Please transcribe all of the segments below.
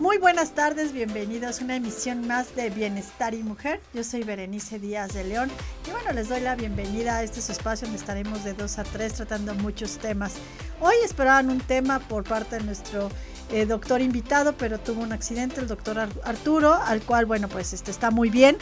Muy buenas tardes, bienvenidos a una emisión más de Bienestar y Mujer. Yo soy Berenice Díaz de León y bueno, les doy la bienvenida a este espacio donde estaremos de 2 a 3 tratando muchos temas. Hoy esperaban un tema por parte de nuestro eh, doctor invitado, pero tuvo un accidente, el doctor Arturo, al cual, bueno, pues este está muy bien.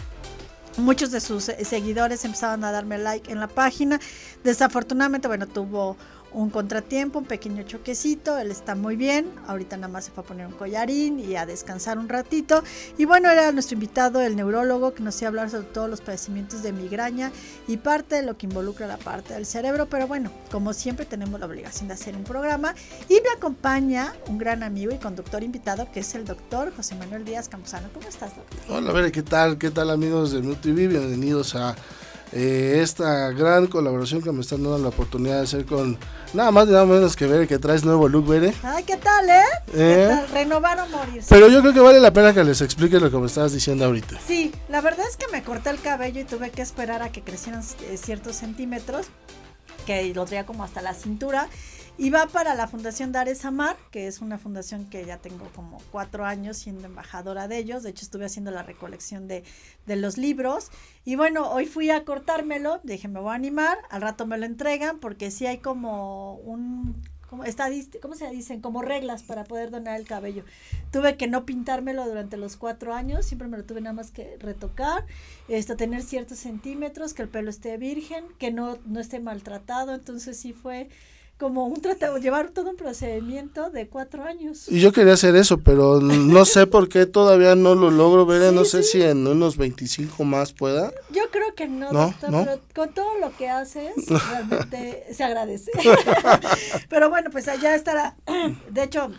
Muchos de sus eh, seguidores empezaron a darme like en la página. Desafortunadamente, bueno, tuvo un contratiempo, un pequeño choquecito, él está muy bien, ahorita nada más se fue a poner un collarín y a descansar un ratito. Y bueno, era nuestro invitado, el neurólogo, que nos iba a hablar sobre todos los padecimientos de migraña y parte de lo que involucra la parte del cerebro, pero bueno, como siempre tenemos la obligación de hacer un programa y me acompaña un gran amigo y conductor invitado que es el doctor José Manuel Díaz Campuzano. ¿Cómo estás, doctor? Hola, a ver, ¿qué tal? ¿Qué tal amigos de MUTV? Bienvenidos a eh, esta gran colaboración que me están dando la oportunidad de hacer con nada más y nada menos que ver que traes nuevo look, Bere. Ay, ¿qué tal, eh? ¿Qué eh. Renovar o morir. Pero yo creo que vale la pena que les explique lo que me estabas diciendo ahorita. Sí, la verdad es que me corté el cabello y tuve que esperar a que crecieran eh, ciertos centímetros, que lo traía como hasta la cintura. Y va para la Fundación Dares Amar, que es una fundación que ya tengo como cuatro años siendo embajadora de ellos. De hecho, estuve haciendo la recolección de, de los libros. Y bueno, hoy fui a cortármelo, dije, me voy a animar, al rato me lo entregan, porque sí hay como un como ¿cómo se dicen? Como reglas para poder donar el cabello. Tuve que no pintármelo durante los cuatro años, siempre me lo tuve nada más que retocar, esto, tener ciertos centímetros, que el pelo esté virgen, que no, no esté maltratado, entonces sí fue como un tratado, llevar todo un procedimiento de cuatro años. Y yo quería hacer eso, pero no sé por qué todavía no lo logro ver, no sé si en unos 25 más pueda. Yo creo que no, doctor, pero con todo lo que haces, realmente se agradece. pero bueno, pues allá estará, de hecho,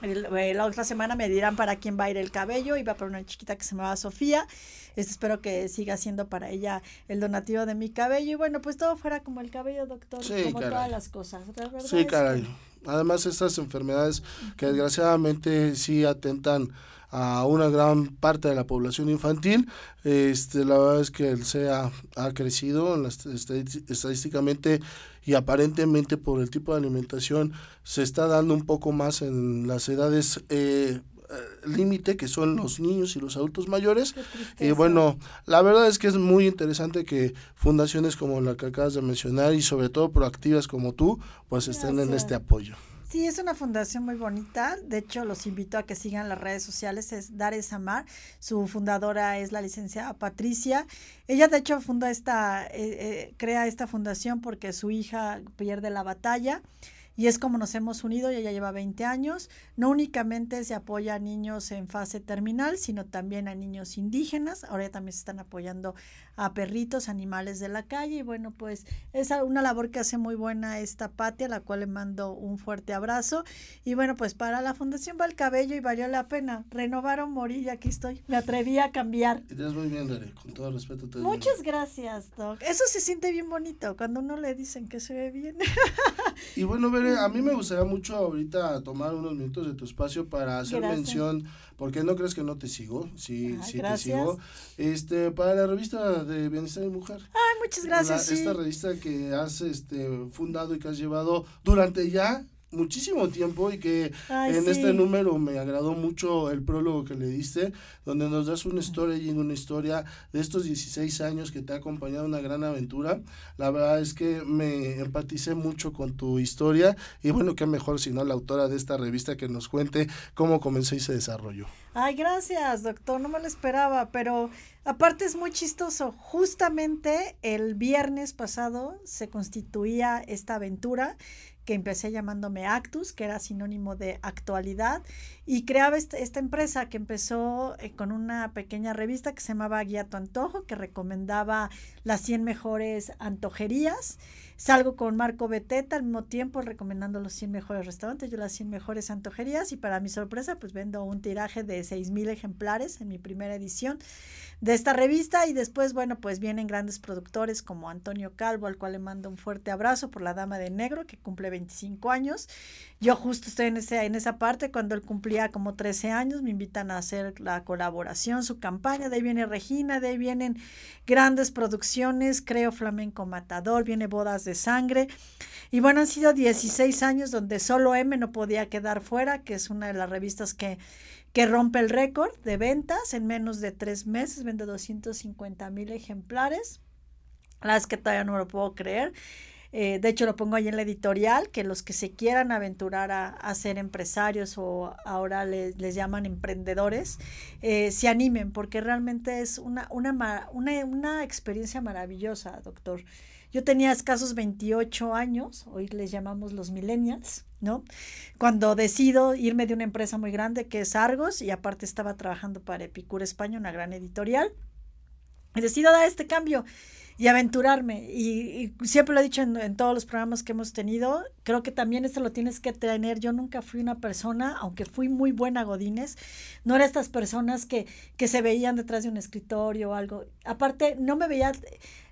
eh, la otra semana me dirán para quién va a ir el cabello, iba para una chiquita que se llamaba Sofía, este, espero que siga siendo para ella el donativo de mi cabello y bueno, pues todo fuera como el cabello, doctor, como todas las cosas. sí, caray. Además, estas enfermedades que desgraciadamente sí atentan a una gran parte de la población infantil. Este, la verdad es que el SEA ha crecido estadísticamente y aparentemente por el tipo de alimentación se está dando un poco más en las edades eh, límite que son los niños y los adultos mayores y bueno la verdad es que es muy interesante que fundaciones como la que acabas de mencionar y sobre todo proactivas como tú pues estén en este apoyo Sí, es una fundación muy bonita. De hecho, los invito a que sigan las redes sociales. Es Dares Amar. Su fundadora es la licenciada Patricia. Ella, de hecho, funda esta, eh, eh, crea esta fundación porque su hija pierde la batalla y es como nos hemos unido, ella lleva 20 años, no únicamente se apoya a niños en fase terminal, sino también a niños indígenas, ahora ya también se están apoyando a perritos, animales de la calle, y bueno, pues es una labor que hace muy buena esta Pati, a la cual le mando un fuerte abrazo, y bueno, pues para la Fundación va el cabello y valió la pena, renovar o morir, y aquí estoy, me atreví a cambiar. Y muy bien, con todo respeto. Te Muchas gracias, Doc, eso se siente bien bonito, cuando uno le dicen que se ve bien. y bueno, Bere, a mí me gustaría mucho ahorita tomar unos minutos de tu espacio para hacer mención, porque no crees que no te sigo, sí, sí te sigo, este, para la revista de Bienestar y Mujer. Ay, muchas gracias. Esta revista que has este, fundado y que has llevado durante ya muchísimo tiempo y que en este número me agradó mucho el prólogo que le diste, donde nos das historia y una historia de estos 16 años que te ha acompañado una gran aventura. La verdad es que me empaticé mucho con tu historia y bueno, qué mejor si no la autora de esta revista que nos cuente cómo comenzó y se desarrolló. Ay, gracias, doctor, no me lo esperaba, pero aparte es muy chistoso. Justamente el viernes pasado se constituía esta aventura que empecé llamándome Actus, que era sinónimo de actualidad, y creaba esta, empresa que empezó eh, con una pequeña revista que se llamaba Guía Tu Antojo, que recomendaba las 100 mejores antojerías. Salgo con Marco Beteta al mismo tiempo recomendando los 100 mejores restaurantes, yo las 100 mejores antojerías, y para mi sorpresa, pues vendo un tiraje de 6.000 ejemplares en mi primera edición de esta revista y después, bueno, pues vienen grandes productores como Antonio Calvo, al cual le mando un fuerte abrazo por La Dama de Negro, que cumple 25 años. Yo justo estoy en, ese, en esa parte, cuando él cumplía como 13 años, me invitan a hacer la colaboración, su campaña, de ahí viene Regina, de ahí vienen grandes producciones, creo Flamenco Matador, viene Bodas de Sangre. Y bueno, han sido 16 años donde solo M no podía quedar fuera, que es una de las revistas que, que rompe el récord de ventas en menos de tres meses, vende 250 mil ejemplares. La es que todavía no lo puedo creer. Eh, de hecho, lo pongo ahí en la editorial, que los que se quieran aventurar a, ser empresarios o ahora les, les llaman emprendedores, eh, se animen, porque realmente es una, una, una, una experiencia maravillosa, doctor. Yo tenía escasos 28 años, hoy les llamamos los millennials, ¿no? Cuando decido irme de una empresa muy grande que es Argos y aparte estaba trabajando para Epicure España, una gran editorial, y decido dar este cambio y aventurarme. Y, siempre lo he dicho en, todos los programas que hemos tenido, creo que también esto lo tienes que tener. Yo nunca fui una persona, aunque fui muy buena Godines, no era estas personas que, que se veían detrás de un escritorio o algo. Aparte, no me veía,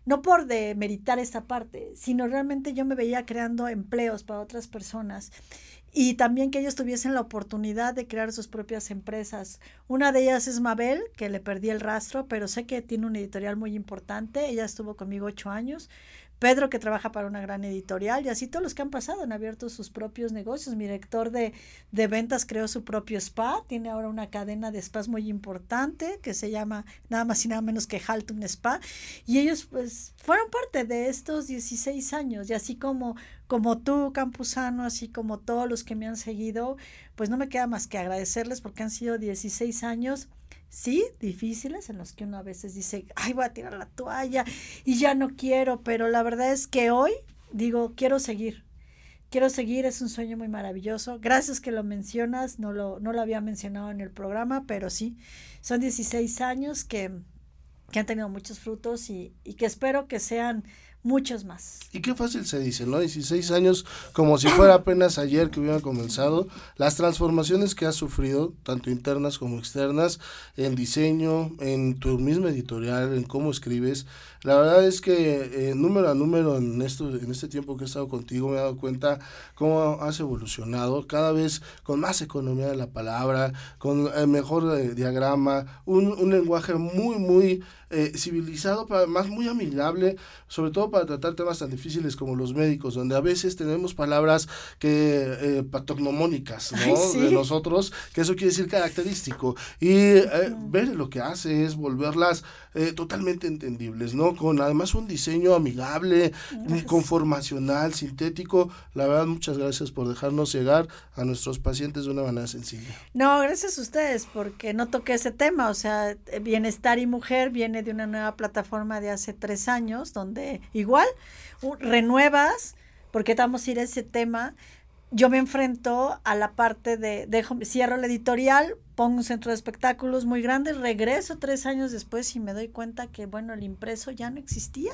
no por demeritar esta parte, sino realmente yo me veía creando empleos para otras personas y también que ellos tuviesen la oportunidad de crear sus propias empresas. Una de ellas es Mabel, que le perdí el rastro, pero sé que tiene una editorial muy importante. Ella estuvo conmigo ocho años. Pedro, que trabaja para una gran editorial, y así todos los que han pasado han abierto sus propios negocios. Mi director de, de ventas creó su propio spa, tiene ahora una cadena de spas muy importante que se llama nada más y nada menos que Halton Spa, y ellos pues fueron parte de estos 16 años, y así como como tú, Campusano, así como todos los que me han seguido, pues no me queda más que agradecerles porque han sido 16 años, sí, difíciles, en los que uno a veces dice, ay, voy a tirar la toalla y ya no quiero, pero la verdad es que hoy digo, quiero seguir. Quiero seguir, es un sueño muy maravilloso. Gracias que lo mencionas, no lo, no lo había mencionado en el programa, pero sí, son 16 años que, que han tenido muchos frutos y, y que espero que sean muchos más. Y qué fácil se dice, ¿no? 16 años, como si fuera apenas ayer que hubiera comenzado, las transformaciones que has sufrido, tanto internas como externas, en diseño, en tu misma editorial, en cómo escribes. La verdad es que eh, número a número en, esto, en este tiempo que he estado contigo me he dado cuenta cómo has evolucionado, cada vez con más economía de la palabra, con el mejor eh, diagrama, un, un lenguaje muy, muy eh, civilizado, pero además muy amigable, sobre todo para tratar temas tan difíciles como los médicos, donde a veces tenemos palabras que eh, patognomónicas ¿no? de nosotros, que eso quiere decir característico. Y eh, ver lo que hace es volverlas eh, totalmente entendibles, ¿no? Con además un diseño amigable, conformacional, sintético. La verdad, muchas gracias por dejarnos llegar a nuestros pacientes de una manera sencilla. No, gracias a ustedes, porque no toqué ese tema, o sea, bienestar y mujer viene de una nueva plataforma de hace tres años, donde igual renuevas, porque estamos a ir a ese tema, yo me enfrento a la parte de, dejo, cierro la editorial, pongo un centro de espectáculos muy grande, regreso tres años después y me doy cuenta que, bueno, el impreso ya no existía.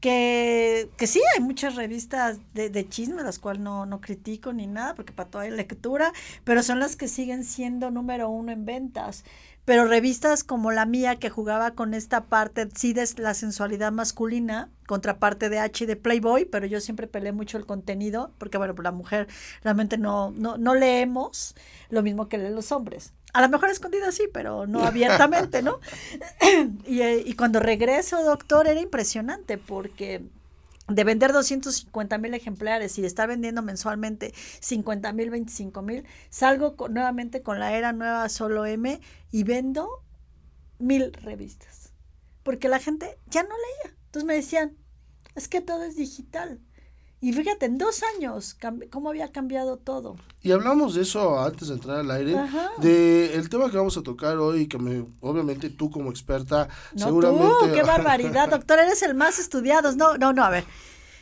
Que, que sí, hay muchas revistas de, de chisme, las cuales no, no critico ni nada, porque para toda hay lectura, pero son las que siguen siendo número uno en ventas pero revistas como la mía que jugaba con esta parte, sí, de la sensualidad masculina, contraparte de H y de Playboy, pero yo siempre peleé mucho el contenido, porque bueno, pues la mujer realmente no, no, no leemos lo mismo que leen los hombres. A lo mejor escondida sí, pero no abiertamente, ¿no? y, eh, y cuando regreso, doctor, era impresionante porque de vender 250 mil ejemplares y de estar vendiendo mensualmente 50 mil, 25 mil, salgo nuevamente con la era nueva solo M y vendo mil revistas. Porque la gente ya no leía. Entonces me decían, es que todo es digital. Y fíjate, en dos años, cómo había cambiado todo. Y hablamos de eso antes de entrar al aire, de el tema que vamos a tocar hoy, que me, obviamente tú como experta, no seguramente... Tú, qué barbaridad, doctor, eres el más estudiado. No, no, no, a ver,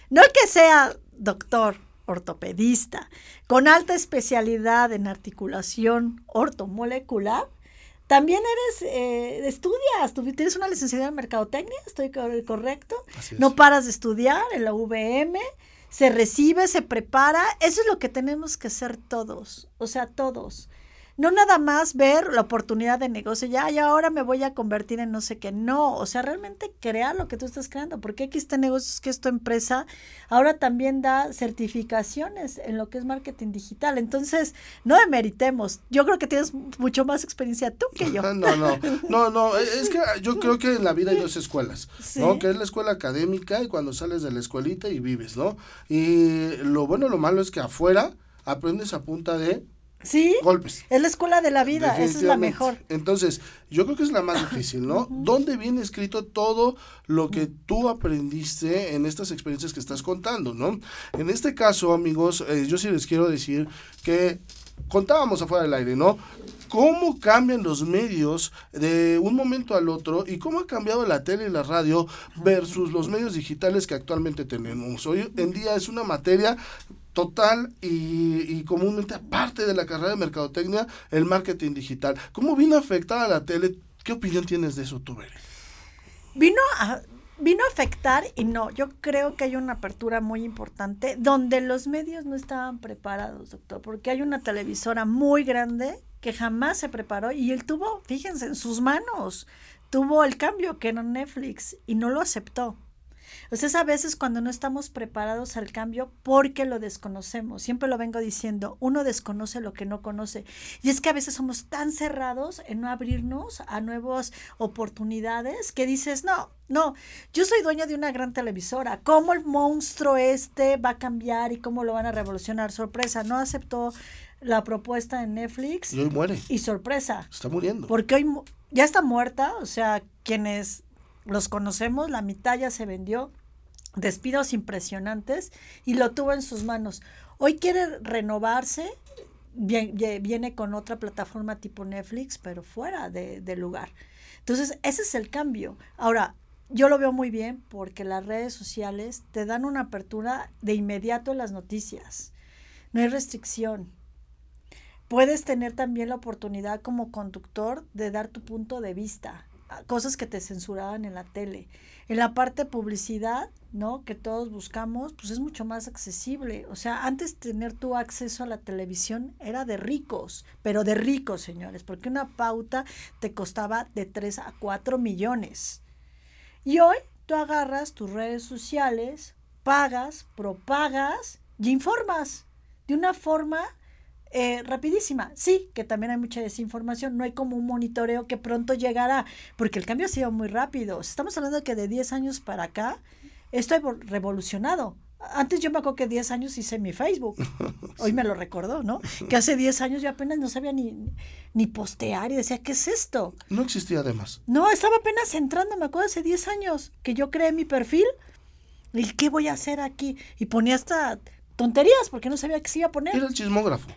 no que sea doctor, ortopedista, con alta especialidad en articulación ortomolecular, también eres, eh, estudias, tienes una licenciatura en mercadotecnia, estoy correcto, no paras de estudiar en la VM, se recibe, se prepara, eso es lo que tenemos que hacer todos, o sea, todos. No nada más ver la oportunidad de negocio, ya, y ahora me voy a convertir en no sé qué, no, o sea, realmente crea lo que tú estás creando, porque aquí está negocios que es tu empresa, ahora también da certificaciones en lo que es marketing digital, entonces, no demeritemos, yo creo que tienes mucho más experiencia tú que yo. no, no, no, no, es que yo creo que en la vida hay dos escuelas, ¿no? Que es la escuela académica y cuando sales de la escuelita y vives, ¿no? Y lo bueno, lo malo es que afuera aprendes a punta de Sí. Golpes. Es la escuela de la vida, esa es la mejor. Entonces, yo creo que es la más difícil, ¿no? ¿Dónde viene escrito todo lo que tú aprendiste en estas experiencias que estás contando, ¿no? En este caso, amigos, eh, yo sí les quiero decir que contábamos afuera del aire, ¿no? cómo cambian los medios de un momento al otro y cómo ha cambiado la tele y la radio versus los medios digitales que actualmente tenemos. Hoy en día es una materia total y, comúnmente aparte de la carrera de mercadotecnia, el marketing digital. ¿Cómo vino afectada la tele? ¿Qué opinión tienes de eso tú, Bere? Vino a, vino a afectar y no, yo creo que hay una apertura muy importante donde los medios no estaban preparados, doctor, porque hay una televisora muy grande que jamás se preparó y él tuvo, fíjense, en sus manos, tuvo el cambio que era Netflix y no lo aceptó. Entonces a veces cuando no estamos preparados al cambio porque lo desconocemos, siempre lo vengo diciendo, uno desconoce lo que no conoce. Y es que a veces somos tan cerrados en no abrirnos a nuevas oportunidades que dices, no, no, yo soy dueño de una gran televisora. ¿Cómo el monstruo este va a cambiar y cómo lo van a revolucionar? Sorpresa, no aceptó la propuesta de Netflix. Y hoy muere. Y sorpresa. Está muriendo. Porque hoy ya está muerta, o sea, quienes los conocemos, la mitad ya se vendió, despidos impresionantes y lo tuvo en sus manos. Hoy quiere renovarse, viene con otra plataforma tipo Netflix, pero fuera de, lugar. Entonces, ese es el cambio. Ahora, yo lo veo muy bien porque las redes sociales te dan una apertura de inmediato en las noticias. No hay restricción. Puedes tener también la oportunidad como conductor de dar tu punto de vista cosas que te censuraban en la tele. En la parte publicidad, ¿no? Que todos buscamos, pues es mucho más accesible. O sea, antes tener tu acceso a la televisión era de ricos, pero de ricos, señores, porque una pauta te costaba de 3 a 4 millones. Y hoy tú agarras tus redes sociales, pagas, propagas y informas de una forma eh, rapidísima. Sí, que también hay mucha desinformación, no hay como un monitoreo que pronto llegará, porque el cambio ha sido muy rápido. Estamos hablando de que de 10 años para acá, esto ha revolucionado. Antes yo me acuerdo que 10 años hice mi Facebook. Hoy me lo recordó, ¿no? Que hace 10 años yo apenas no sabía ni, ni postear y decía, ¿qué es esto? No existía además. No, estaba apenas entrando, me acuerdo hace 10 años que yo creé mi perfil. ¿Y qué voy a hacer aquí? Y ponía hasta tonterías porque no sabía qué se iba a poner. Era el chismógrafo.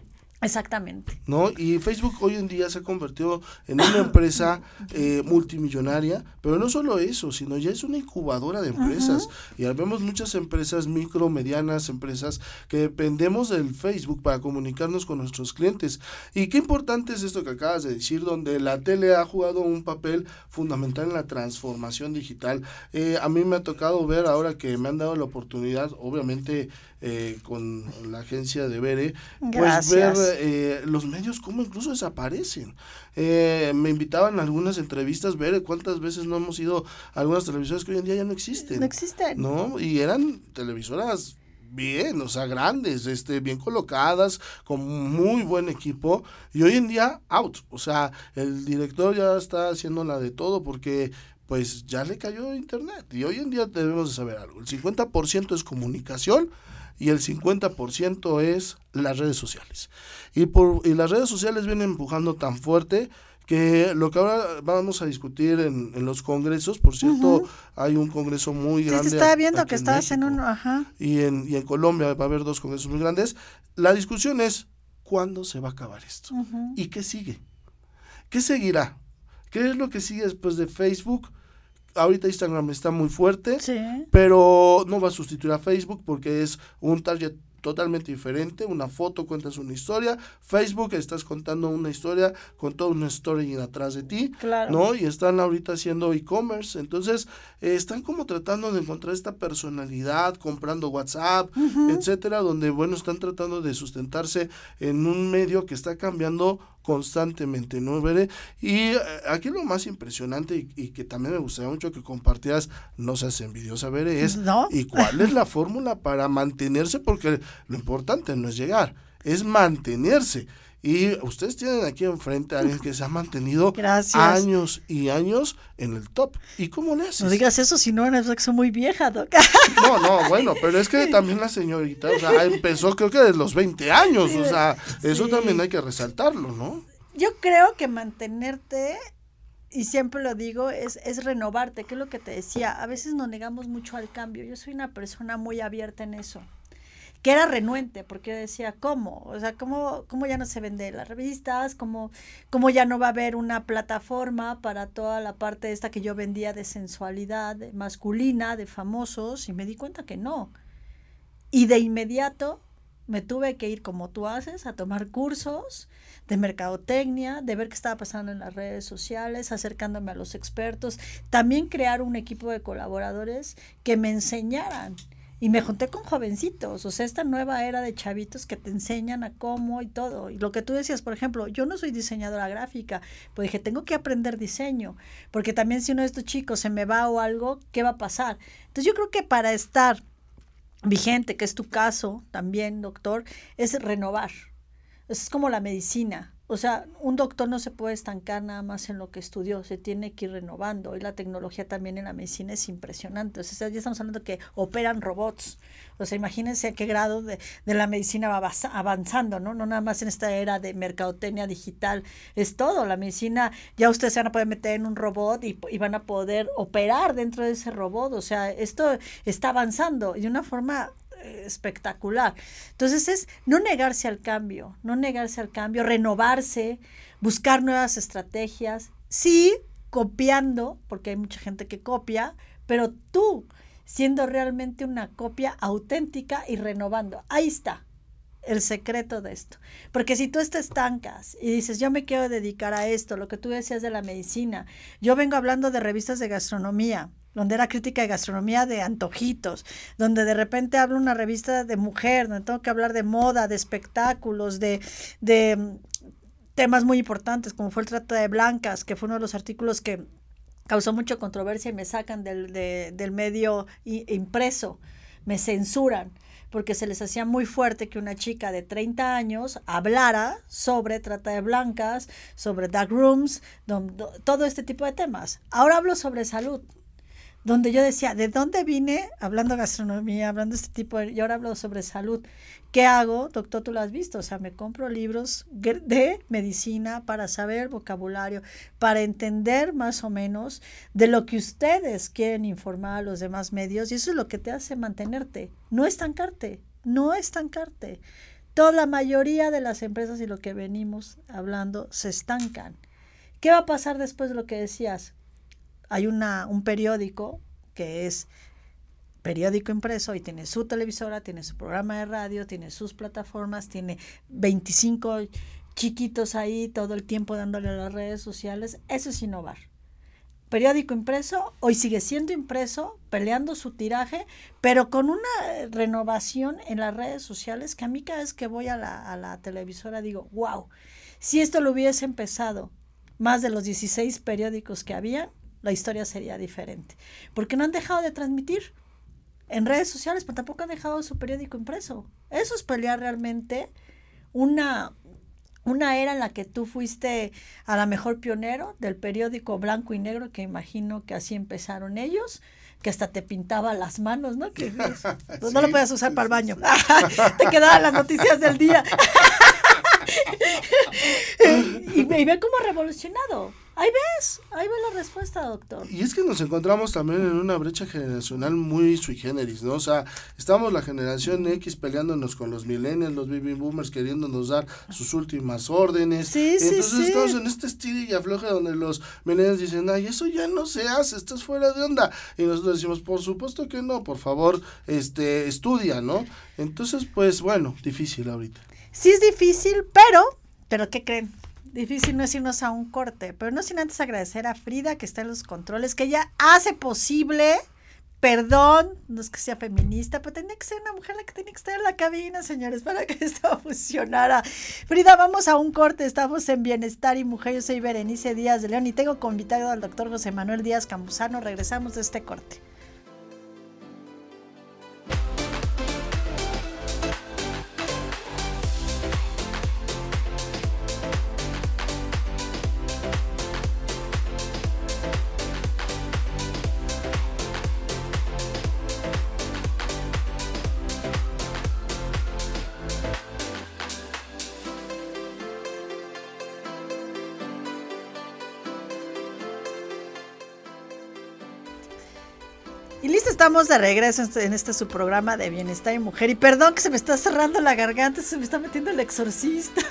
Exactamente. ¿No? Y Facebook hoy en día se ha convertido en una empresa eh, multimillonaria, pero no solo eso, sino ya es una incubadora de empresas. Y vemos muchas empresas micro, medianas, empresas que dependemos del Facebook para comunicarnos con nuestros clientes. Y qué importante es esto que acabas de decir, donde la tele ha jugado un papel fundamental en la transformación digital. Eh, a mí me ha tocado ver ahora que me han dado la oportunidad, obviamente, eh, con la agencia de Bere, pues ver eh, los medios cómo incluso desaparecen. Eh, me invitaban a algunas entrevistas, ver cuántas veces no hemos ido a algunas televisoras que hoy en día ya no existen. No existen. ¿No? Y eran televisoras bien, o sea, grandes, este, bien colocadas, con muy buen equipo, y hoy en día out, o sea, el director ya está haciendo la de todo porque pues ya le cayó internet, y hoy en día debemos de saber algo, el 50% es comunicación, y el 50% es las redes sociales. Y, por, y las redes sociales vienen empujando tan fuerte que lo que ahora vamos a discutir en, en los congresos, por cierto, hay un congreso muy grande. Sí, se está viendo que estás en uno, ajá. Y en, y en Colombia va a haber dos congresos muy grandes. La discusión es, ¿cuándo se va a acabar esto? ¿Y qué sigue? ¿Qué seguirá? ¿Qué es lo que sigue después de Facebook? Ahorita Instagram está muy fuerte, pero no va a sustituir a Facebook porque es un target totalmente diferente, una foto cuentas una historia, Facebook estás contando una historia con toda una story atrás de ti, ¿no? Y están ahorita haciendo e-commerce, entonces eh, están como tratando de encontrar esta personalidad, comprando WhatsApp, etcétera, donde bueno, están tratando de sustentarse en un medio que está cambiando constantemente, ¿no, Veré? Y eh, aquí lo más impresionante y, que también me gustaría mucho que compartieras, no seas envidiosa, Veré, es ¿No? ¿y cuál es la fórmula para mantenerse? Porque lo importante no es llegar, es mantenerse. Y ustedes tienen aquí enfrente a alguien que se ha mantenido años y años en el top. ¿Y cómo le haces? No digas eso, si no, es que soy muy vieja, Doc. No, no, bueno, pero es que también la señorita, o sea, empezó creo que desde los 20 años, o sea, eso también hay que resaltarlo, ¿no? Yo creo que mantenerte y siempre lo digo, es, es renovarte, que es lo que te decía, a veces nos negamos mucho al cambio, yo soy una persona muy abierta en eso que era renuente, porque decía, ¿cómo? O sea, ¿cómo, cómo ya no se vende las revistas? ¿Cómo, ¿Cómo ya no va a haber una plataforma para toda la parte esta que yo vendía de sensualidad masculina, de famosos? Y me di cuenta que no. Y de inmediato me tuve que ir, como tú haces, a tomar cursos de mercadotecnia, de ver qué estaba pasando en las redes sociales, acercándome a los expertos, también crear un equipo de colaboradores que me enseñaran y me junté con jovencitos, o sea, esta nueva era de chavitos que te enseñan a cómo y todo. Y lo que tú decías, por ejemplo, yo no soy diseñadora gráfica, pues dije, tengo que aprender diseño, porque también si uno de estos chicos se me va o algo, ¿qué va a pasar? Entonces yo creo que para estar vigente, que es tu caso también, doctor, es renovar. Es como la medicina. O sea, un doctor no se puede estancar nada más en lo que estudió, se tiene que ir renovando. Y la tecnología también en la medicina es impresionante. O sea, ya estamos hablando de que operan robots. O sea, imagínense a qué grado de, la medicina va avanzando, ¿no? No nada más en esta era de mercadotecnia digital. Es todo. La medicina, ya ustedes se van a poder meter en un robot y, y van a poder operar dentro de ese robot. O sea, esto está avanzando de una forma espectacular. Entonces es no negarse al cambio, no negarse al cambio, renovarse, buscar nuevas estrategias, sí, copiando, porque hay mucha gente que copia, pero tú siendo realmente una copia auténtica y renovando. Ahí está el secreto de esto. Porque si tú te estancas y dices, yo me quiero dedicar a esto, lo que tú decías de la medicina, yo vengo hablando de revistas de gastronomía, donde era crítica de gastronomía de antojitos, donde de repente hablo una revista de mujer, donde tengo que hablar de moda, de espectáculos, de, de mm, temas muy importantes, como fue el Trata de Blancas, que fue uno de los artículos que causó mucha controversia y me sacan del, del medio impreso, me censuran porque se les hacía muy fuerte que una chica de 30 años hablara sobre trata de blancas, sobre dark rooms, todo este tipo de temas. Ahora hablo sobre salud donde yo decía, ¿de dónde vine? Hablando gastronomía, hablando de este tipo de... Y ahora hablo sobre salud. ¿Qué hago? Doctor, tú lo has visto. O sea, me compro libros de medicina para saber vocabulario, para entender más o menos de lo que ustedes quieren informar a los demás medios. Y eso es lo que te hace mantenerte. No estancarte, no estancarte. Toda la mayoría de las empresas y lo que venimos hablando se estancan. ¿Qué va a pasar después de lo que decías? Hay una, un periódico que es periódico impreso y tiene su televisora, tiene su programa de radio, tiene sus plataformas, tiene 25 chiquitos ahí todo el tiempo dándole a las redes sociales. Eso es innovar. Periódico impreso, hoy sigue siendo impreso, peleando su tiraje, pero con una renovación en las redes sociales que a mí cada vez que voy a la, a la televisora digo, wow, si esto lo hubiese empezado más de los 16 periódicos que habían, la historia sería diferente. Porque no han dejado de transmitir en redes sociales, pero tampoco han dejado su periódico impreso. Eso es pelear realmente una, una era en la que tú fuiste a la mejor pionero del periódico blanco y negro, que imagino que así empezaron ellos, que hasta te pintaba las manos, ¿no? Que pues, no lo podías usar para el baño. te quedaban las noticias del día. y, y ve cómo ha revolucionado. Ahí ves, ahí ve la respuesta, doctor. Y es que nos encontramos también en una brecha generacional muy sui generis, ¿no? O sea, estamos la generación X peleándonos con los millennials, los baby boomers queriéndonos dar sus últimas órdenes. Sí, sí, Entonces sí. estamos en este estilo y afloje donde los millennials dicen, ay, eso ya no se hace, estás fuera de onda. Y nosotros decimos, por supuesto que no, por favor, este, estudia, ¿no? Entonces, pues bueno, difícil ahorita. Sí es difícil, pero, pero ¿qué creen? difícil no es irnos a un corte, pero no sin antes agradecer a Frida que está en los controles, que ella hace posible Perdón, no es que sea feminista, pero tenía que ser una mujer la que tenía que estar en la cabina, señores, para que esto funcionara. Frida, vamos a un corte. Estamos en Bienestar y Mujer. Yo soy Berenice Díaz de León y tengo convitado al doctor José Manuel Díaz Campuzano. Regresamos de este corte. Estamos de regreso este, en este, su programa de Bienestar y Mujer. Y perdón que se me está cerrando la garganta, se me está metiendo el exorcista.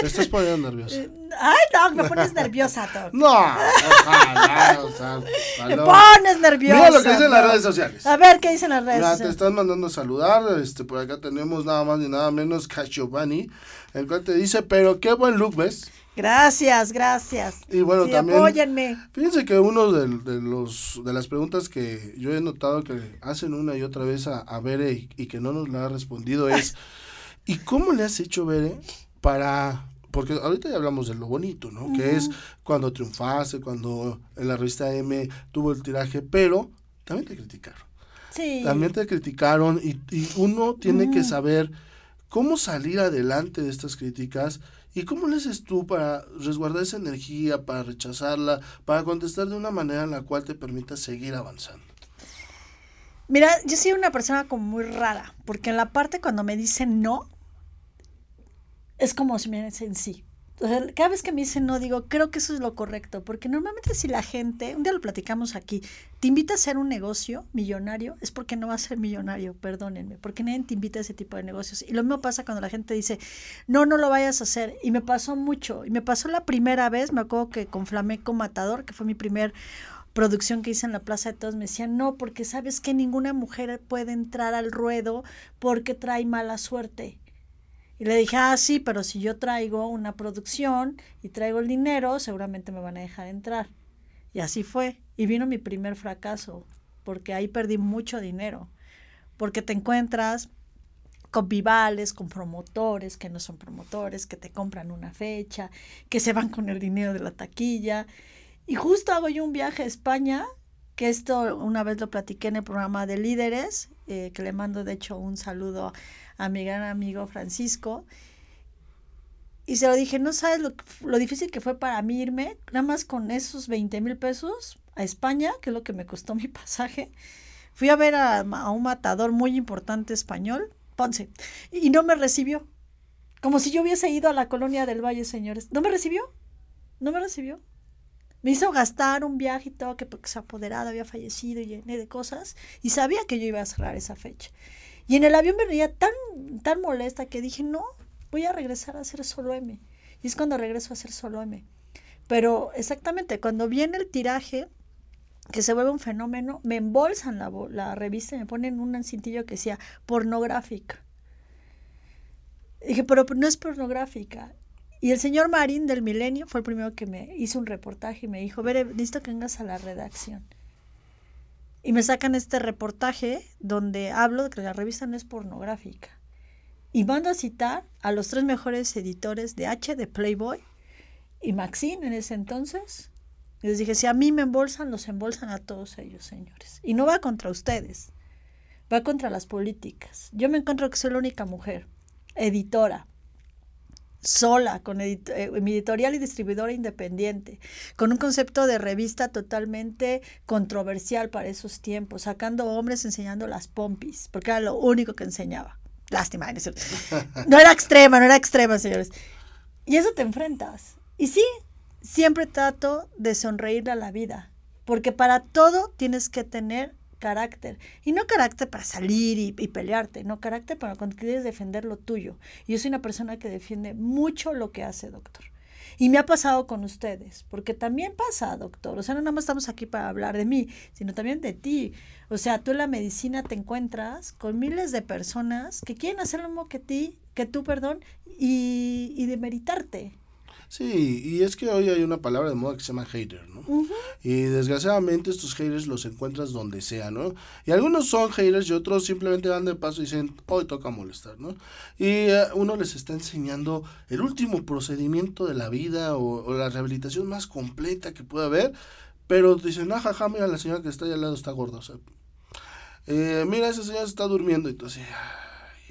Te estás poniendo nerviosa. Ay, no, me pones nerviosa, Doc. No, ojalá, o sea, me pones nerviosa. Mira lo que dicen las redes sociales. A ver, ¿qué dicen las redes sociales? Te están mandando a saludar. Este, por acá tenemos nada más ni nada menos que Giovanni, el cual te dice, pero qué buen look, ¿ves? Gracias, gracias. Y bueno, también. Apóyenme. Fíjense que uno de, los de las preguntas que yo he notado que hacen una y otra vez a, a Bere y, que no nos la ha respondido es: ¿y cómo le has hecho, Bere, para. Porque ahorita ya hablamos de lo bonito, ¿no? Que es cuando triunfaste, cuando en la revista M tuvo el tiraje, pero también te criticaron. Sí. También te criticaron y, y uno tiene que saber cómo salir adelante de estas críticas ¿Y cómo le haces tú para resguardar esa energía, para rechazarla, para contestar de una manera en la cual te permita seguir avanzando? Mira, yo soy una persona como muy rara, porque en la parte cuando me dicen no, es como si me dicen sí cada vez que me dicen no, digo, creo que eso es lo correcto, porque normalmente si la gente, un día lo platicamos aquí, te invita a hacer un negocio millonario, es porque no va a ser millonario, perdónenme, porque nadie te invita a ese tipo de negocios. Y lo mismo pasa cuando la gente dice, no, no lo vayas a hacer. Y me pasó mucho, y me pasó la primera vez, me acuerdo que con Flamenco Matador, que fue mi primer producción que hice en la Plaza de Todos, me decían, no, porque sabes que ninguna mujer puede entrar al ruedo porque trae mala suerte y le dije, ah, sí, pero si yo traigo una producción y traigo el dinero, seguramente me van a dejar entrar. Y así fue. Y vino mi primer fracaso, porque ahí perdí mucho dinero. Porque te encuentras con vivales, con promotores que no son promotores, que te compran una fecha, que se van con el dinero de la taquilla. Y justo hago yo un viaje a España, que esto una vez lo platiqué en el programa de líderes, eh, que le mando de hecho un saludo a mi gran amigo Francisco. Y se lo dije, no sabes lo, lo difícil que fue para mí irme, nada más con esos 20 mil pesos a España, que es lo que me costó mi pasaje. Fui a ver a, a un matador muy importante español, Ponce, y no me recibió. Como si yo hubiese ido a la colonia del Valle, señores. ¿No me recibió? No me recibió. Me hizo gastar un viaje y todo, que porque su apoderado había fallecido y llené de cosas. Y sabía que yo iba a cerrar esa fecha. Y en el avión me venía tan, tan molesta que dije, no, voy a regresar a hacer solo M. Y es cuando regreso a hacer solo M. Pero exactamente, cuando viene el tiraje, que se vuelve un fenómeno, me embolsan la, la revista y me ponen un cintillo que decía pornográfica. dije, pero no es pornográfica. Y el señor Marín del Milenio fue el primero que me hizo un reportaje y me dijo, Ver, necesito que vengas a la redacción. Y me sacan este reportaje donde hablo de que la revista no es pornográfica. Y mando a citar a los tres mejores editores de H, de Playboy y Maxine en ese entonces. Y les dije, si a mí me embolsan, los embolsan a todos ellos, señores. Y no va contra ustedes, va contra las políticas. Yo me encuentro que soy la única mujer, editora, sola, con eh, mi editorial y distribuidora independiente, con un concepto de revista totalmente controversial para esos tiempos, sacando hombres enseñando las pompis, porque era lo único que enseñaba. Lástima, no era extrema, no era extrema, señores. Y eso te enfrentas. Y sí, siempre trato de sonreírle a la vida, porque para todo tienes que tener carácter. Y no carácter para salir y, pelearte, no carácter para cuando quieres defender lo tuyo. Y yo soy una persona que defiende mucho lo que hace, doctor. Y me ha pasado con ustedes, porque también pasa, doctor. O sea, no nada más estamos aquí para hablar de mí, sino también de ti. O sea, tú en la medicina te encuentras con miles de personas que quieren hacer lo mismo que ti, que tú, perdón, y, y demeritarte. Sí, y es que hoy hay una palabra de moda que se llama hater, ¿no? Y desgraciadamente estos haters los encuentras donde sea, ¿no? Y algunos son haters y otros simplemente van de paso y dicen, hoy toca molestar, ¿no? Y eh, uno les está enseñando el último procedimiento de la vida o, la rehabilitación más completa que puede haber, pero dicen, ah, jaja, mira, la señora que está ahí al lado está gorda, o sea, eh, mira, esa señora está durmiendo, y entonces,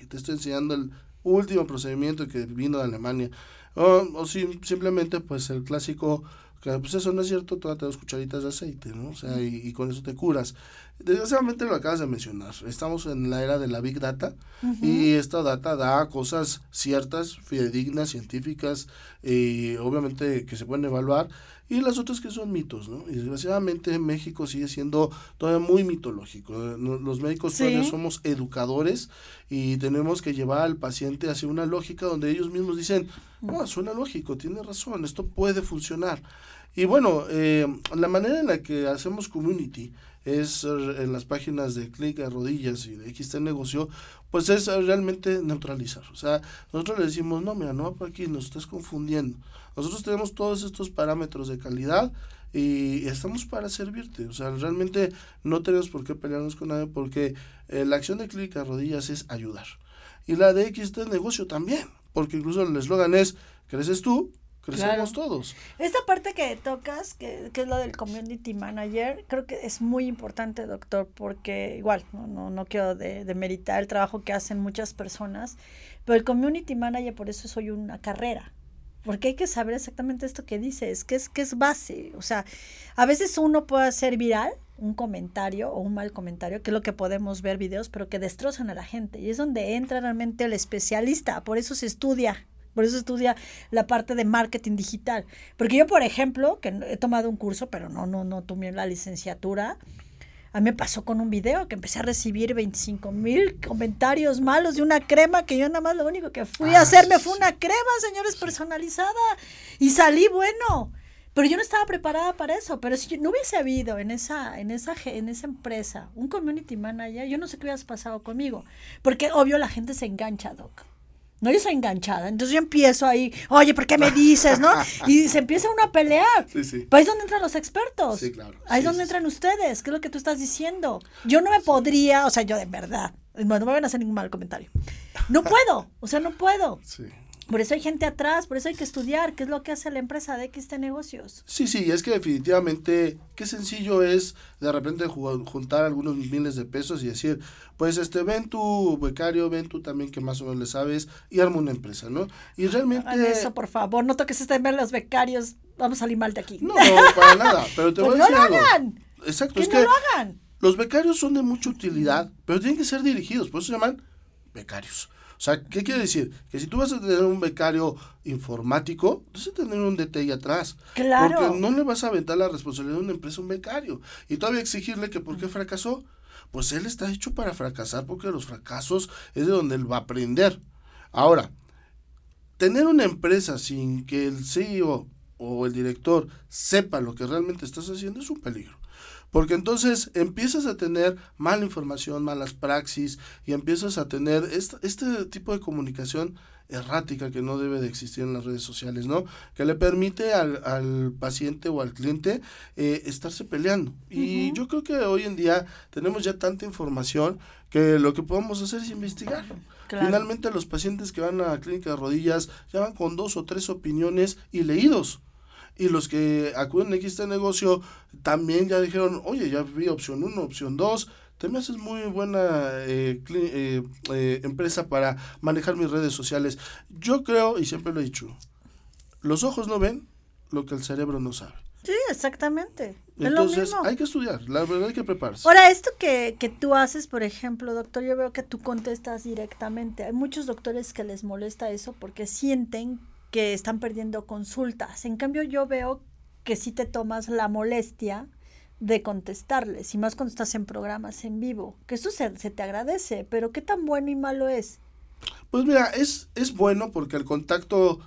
te estoy enseñando el último procedimiento que vino de Alemania. O, o simplemente, pues, el clásico, que pues eso no es cierto, tómate dos cucharitas de aceite, ¿no? O sea, y, con eso te curas. Desgraciadamente lo acabas de mencionar. Estamos en la era de la Big Data y esta data da cosas ciertas, fidedignas, científicas, y obviamente que se pueden evaluar y las otras que son mitos, ¿no? Y desgraciadamente México sigue siendo todavía muy mitológico. Los médicos todavía somos educadores y tenemos que llevar al paciente hacia una lógica donde ellos mismos dicen, no, suena lógico, tiene razón, esto puede funcionar. Y bueno, eh, la manera en la que hacemos community es en las páginas de Click a Rodillas y de XT Negocio, pues es realmente neutralizar. O sea, nosotros le decimos, no, mira, no va por aquí, nos estás confundiendo. Nosotros tenemos todos estos parámetros de calidad y estamos para servirte. O sea, realmente no tenemos por qué pelearnos con nadie porque eh, la acción de Clínica Rodillas es ayudar. Y la de XT Negocio también, porque incluso el eslogan es, creces tú, crecemos todos. Esta parte que tocas, que, que, es lo del community manager, creo que es muy importante, doctor, porque igual, no, no, no quiero demeritar el trabajo que hacen muchas personas, pero el community manager por eso soy una carrera porque hay que saber exactamente esto que dices, que es, que es base. O sea, a veces uno puede hacer viral un comentario o un mal comentario, que es lo que podemos ver videos, pero que destrozan a la gente. Y es donde entra realmente el especialista. Por eso se estudia. Por eso estudia la parte de marketing digital. Porque yo, por ejemplo, que he tomado un curso, pero no, no, no tomé la licenciatura, a mí me pasó con un video que empecé a recibir 25 mil comentarios malos de una crema que yo nada más lo único que fui a ah, hacerme fue una crema, señores, personalizada. Y salí bueno. Pero yo no estaba preparada para eso. Pero si no hubiese habido en esa, en esa, en esa empresa un community manager, yo no sé qué hubiera pasado conmigo. Porque obvio la gente se engancha, Doc. No, yo soy enganchada. Entonces yo empiezo ahí, oye, ¿por qué me dices, no? Y se empieza uno a pelear. Sí, sí. ahí es donde entran los expertos. Sí, claro. Ahí es donde entran ustedes. ¿Qué es lo que tú estás diciendo? Yo no me podría, o sea, yo de verdad, no, no me van a hacer ningún mal comentario. No puedo, o sea, no puedo. Sí. Por eso hay gente atrás, por eso hay que estudiar qué es lo que hace la empresa de XT Negocios. Sí, sí, es que definitivamente qué sencillo es de repente juntar algunos miles de pesos y decir, pues este, ven tu becario, ven tú también que más o menos le sabes y arma una empresa, ¿no? Y realmente... eso, por favor, no toques este ver los becarios, vamos a salir mal de aquí. No, no, para nada, pero te pues voy a decir no lo hagan. Exacto, que es no que lo hagan. los becarios son de mucha utilidad, pero tienen que ser dirigidos, por eso se llaman becarios. O sea, ¿qué quiere decir? Que si tú vas a tener un becario informático, vas a tener un DT ahí atrás. Claro. Porque no le vas a aventar la responsabilidad de una empresa a un becario. Y todavía exigirle que por qué fracasó. Pues él está hecho para fracasar porque los fracasos es de donde él va a aprender. Ahora, tener una empresa sin que el CEO o el director sepa lo que realmente estás haciendo es un peligro. Porque entonces empiezas a tener mala información, malas praxis y empiezas a tener este, tipo de comunicación errática que no debe de existir en las redes sociales, ¿no? Que le permite al, paciente o al cliente eh, estarse peleando. Y yo creo que hoy en día tenemos ya tanta información que lo que podemos hacer es investigar. Finalmente los pacientes que van a la clínica de rodillas ya van con dos o tres opiniones y leídos y los que acuden a este negocio también ya dijeron, oye, ya vi opción 1, opción 2, te me haces muy buena eh, eh, eh, empresa para manejar mis redes sociales. Yo creo, y siempre lo he dicho, los ojos no ven lo que el cerebro no sabe. Sí, exactamente. Entonces hay que estudiar, la verdad hay que prepararse. Ahora, esto que, que tú haces, por ejemplo, doctor, yo veo que tú contestas directamente. Hay muchos doctores que les molesta eso porque sienten que están perdiendo consultas. En cambio, yo veo que sí te tomas la molestia de contestarles, y más cuando estás en programas en vivo, que eso se, te agradece, pero ¿qué tan bueno y malo es? Pues mira, es, es bueno porque el contacto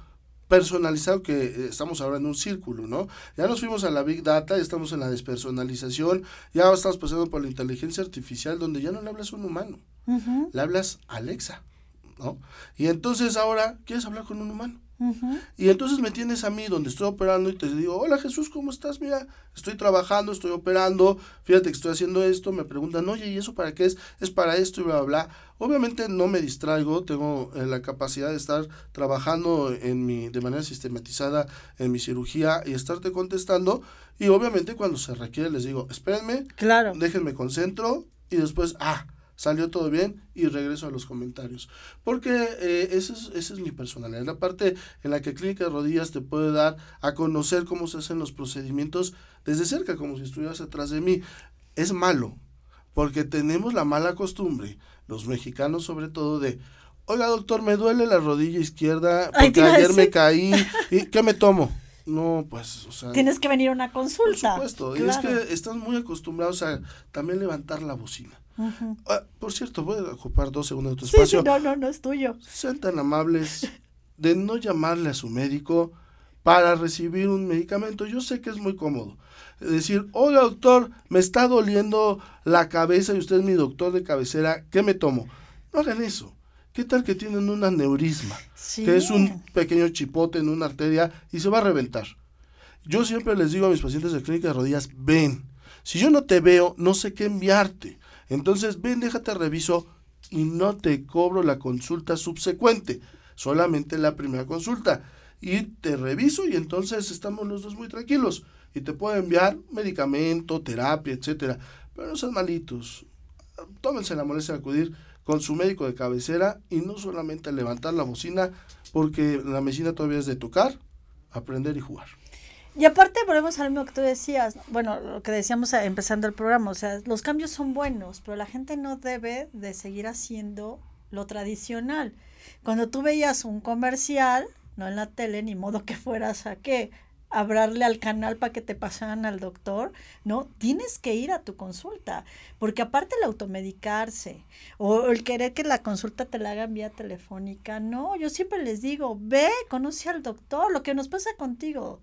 personalizado que eh, estamos ahora en un círculo, ¿no? Ya nos fuimos a la Big Data, estamos en la despersonalización, ya estamos pasando por la inteligencia artificial donde ya no le hablas a un humano, le hablas a Alexa, ¿no? Y entonces ahora quieres hablar con un humano Y entonces me tienes a mí donde estoy operando y te digo, hola Jesús, ¿cómo estás? Mira, estoy trabajando, estoy operando, fíjate que estoy haciendo esto, me preguntan, oye, ¿y eso para qué es? Es para esto y bla, bla, bla. Obviamente no me distraigo, tengo eh, la capacidad de estar trabajando en mi, de manera sistematizada en mi cirugía y estarte contestando. Y obviamente cuando se requiere les digo, espérenme, claro. déjenme concentro y después, ah, salió todo bien y regreso a los comentarios. Porque eh, esa, es, esa es mi personalidad. La parte en la que Clínica de Rodillas te puede dar a conocer cómo se hacen los procedimientos desde cerca, como si estuvieras atrás de mí. Es malo, porque tenemos la mala costumbre, los mexicanos sobre todo, de, oiga doctor, me duele la rodilla izquierda porque ayer me caí, ¿y qué me tomo? No, pues, o sea. Tienes que venir a una consulta. Por supuesto. Y es que están muy acostumbrados a también levantar la bocina. Ah, por cierto, voy a ocupar dos segundos de tu espacio. Sí, no, no, no es tuyo. Sean tan amables de no llamarle a su médico para recibir un medicamento. Yo sé que es muy cómodo. Decir, hola doctor, me está doliendo la cabeza y usted es mi doctor de cabecera, ¿qué me tomo? No hagan eso. ¿Qué tal que tienen un aneurisma? Que es un pequeño chipote en una arteria y se va a reventar. Yo siempre les digo a mis pacientes de clínica de rodillas, ven, si yo no te veo, no sé qué enviarte. Entonces, ven, déjate reviso y no te cobro la consulta subsecuente, solamente la primera consulta. Y te reviso y entonces estamos los dos muy tranquilos. Y te puedo enviar medicamento, terapia, etcétera. Pero no sean malitos. Tómense la molestia de acudir con su médico de cabecera y no solamente levantar la bocina, porque la medicina todavía es de tocar, aprender y jugar. Y aparte volvemos al mismo que tú decías, bueno, lo que decíamos empezando el programa, o sea, los cambios son buenos, pero la gente no debe de seguir haciendo lo tradicional. Cuando tú veías un comercial, no en la tele, ni modo que fueras a qué, hablarle al canal para que te pasaran al doctor, ¿no? Tienes que ir a tu consulta, porque aparte el automedicarse o el querer que la consulta te la hagan vía telefónica, no, yo siempre les digo, ve, conoce al doctor, lo que nos pasa contigo,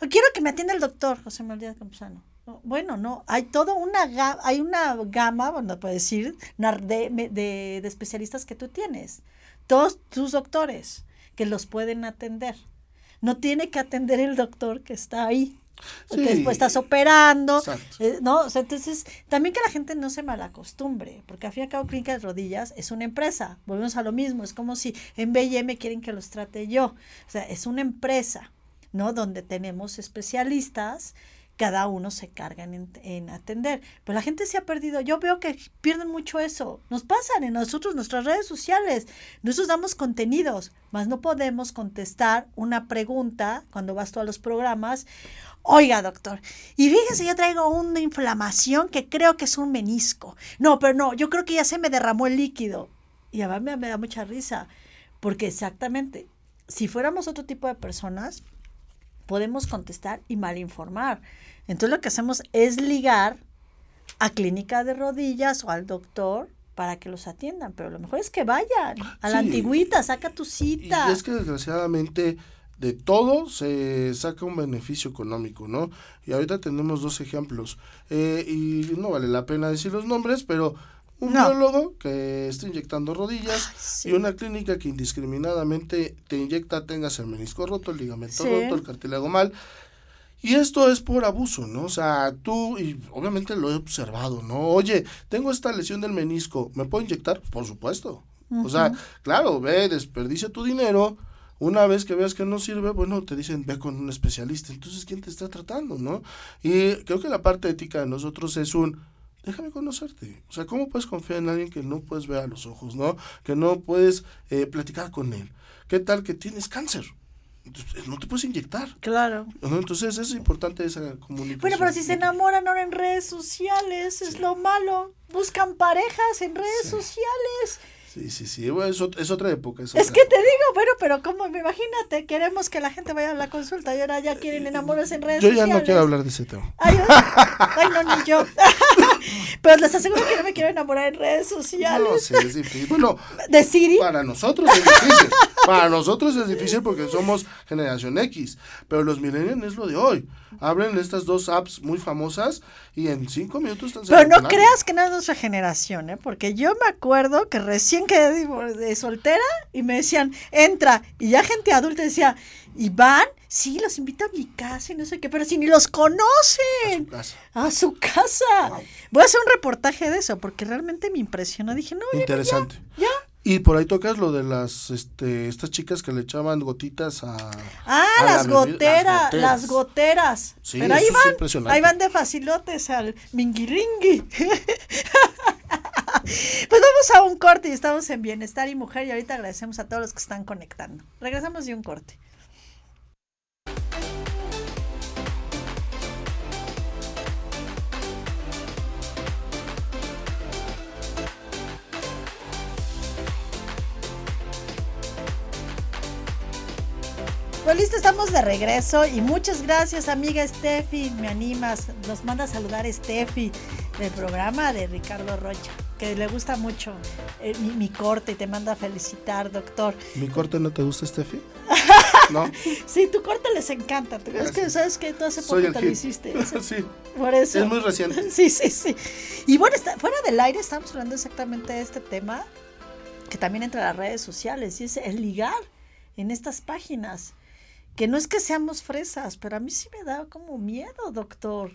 quiero que me atienda el doctor José María Campuzano. Bueno, no, hay toda una gama, hay una gama, bueno, puedo decir, de, de, de especialistas que tú tienes. Todos tus doctores que los pueden atender. No tiene que atender el doctor que está ahí. Sí, después estás operando, eh, ¿no? entonces, también que la gente no se malacostumbre, porque al fin y al cabo Clínica de Rodillas es una empresa, volvemos a lo mismo, es como si en BM quieren que los trate yo, o sea, es una empresa, ¿no? Donde tenemos especialistas, cada uno se cargan en, en, atender. Pero la gente se ha perdido. Yo veo que pierden mucho eso. Nos pasan en nosotros, nuestras redes sociales. Nosotros damos contenidos, mas no podemos contestar una pregunta cuando vas tú a los programas. Oiga, doctor, y fíjese, yo traigo una inflamación que creo que es un menisco. No, pero no, yo creo que ya se me derramó el líquido. Y a mí me da mucha risa, porque exactamente, si fuéramos otro tipo de personas, podemos contestar y mal informar. Entonces lo que hacemos es ligar a clínica de rodillas o al doctor para que los atiendan, pero lo mejor es que vayan a la antigüita, saca tu cita. Y es que desgraciadamente de todo se saca un beneficio económico, ¿no? Y ahorita tenemos dos ejemplos. Eh, y no vale la pena decir los nombres, pero un biólogo que está inyectando rodillas y una clínica que indiscriminadamente te inyecta, tengas el menisco roto, el ligamento roto, el cartílago mal. Y esto es por abuso, ¿no? O sea, tú, y obviamente lo he observado, ¿no? Oye, tengo esta lesión del menisco, ¿me puedo inyectar? Por supuesto. O sea, claro, ve, desperdicia tu dinero. Una vez que veas que no sirve, bueno, te dicen, ve con un especialista. Entonces, ¿quién te está tratando, no? Y creo que la parte ética de nosotros es un, déjame conocerte. O sea, ¿cómo puedes confiar en alguien que no puedes ver a los ojos, ¿no? Que no puedes eh, platicar con él. ¿Qué tal que tienes cáncer? Entonces, no te puedes inyectar. Claro. Entonces es importante esa comunicación. Bueno, pero si se enamoran ahora en redes sociales, es lo malo. Buscan parejas en redes sociales. Sí, sí, sí, es, otra época. Es, que te digo, bueno, pero como, imagínate, queremos que la gente vaya a la consulta y ahora ya quieren enamorarse en redes sociales. Yo ya no quiero hablar de ese tema. Ay, ay no, ni yo. Pero les aseguro que no me quiero enamorar en redes sociales. No sé, es difícil. Bueno, ¿De Siri? para nosotros es difícil. Para nosotros es difícil porque somos generación X. Pero los millennials es lo de hoy. Abren estas dos apps muy famosas y en cinco minutos están Pero no creas que no es nuestra generación, ¿eh? Porque yo me acuerdo que recién quedé de soltera y me decían, entra. Y ya gente adulta decía, ¿y van? Sí, los invito a mi casa y no sé qué, pero si ni los conocen. Casa. A su casa. Wow. Voy a hacer un reportaje de eso porque realmente me impresionó. Dije, no, Interesante. ya. Y por ahí tocas lo de las, este, estas chicas que le echaban gotitas a... Ah, a la las bebida- goteras, las goteras. Sí, Pero ahí van, impresionante. ahí van de facilotes al minguiringui. pues vamos a un corte y estamos en Bienestar y Mujer y ahorita agradecemos a todos los que están conectando. Regresamos de un corte. Pues listo, estamos de regreso y muchas gracias amiga Steffi, me animas, nos manda a saludar Steffi del programa de Ricardo Rocha, que le gusta mucho eh, mi, mi corte y te manda a felicitar, doctor. ¿Mi corte no te gusta, Steffi? ¿No? Sí, tu corte les encanta, ¿tú crees que sabes que tú hace poco te lo hiciste? Sí, Por eso. es muy reciente. Sí, sí, sí. Y bueno, está, fuera del aire estamos hablando exactamente de este tema que también entra a las redes sociales y es el ligar en estas páginas. Que no es que seamos fresas, pero a mí sí me da como miedo, doctor.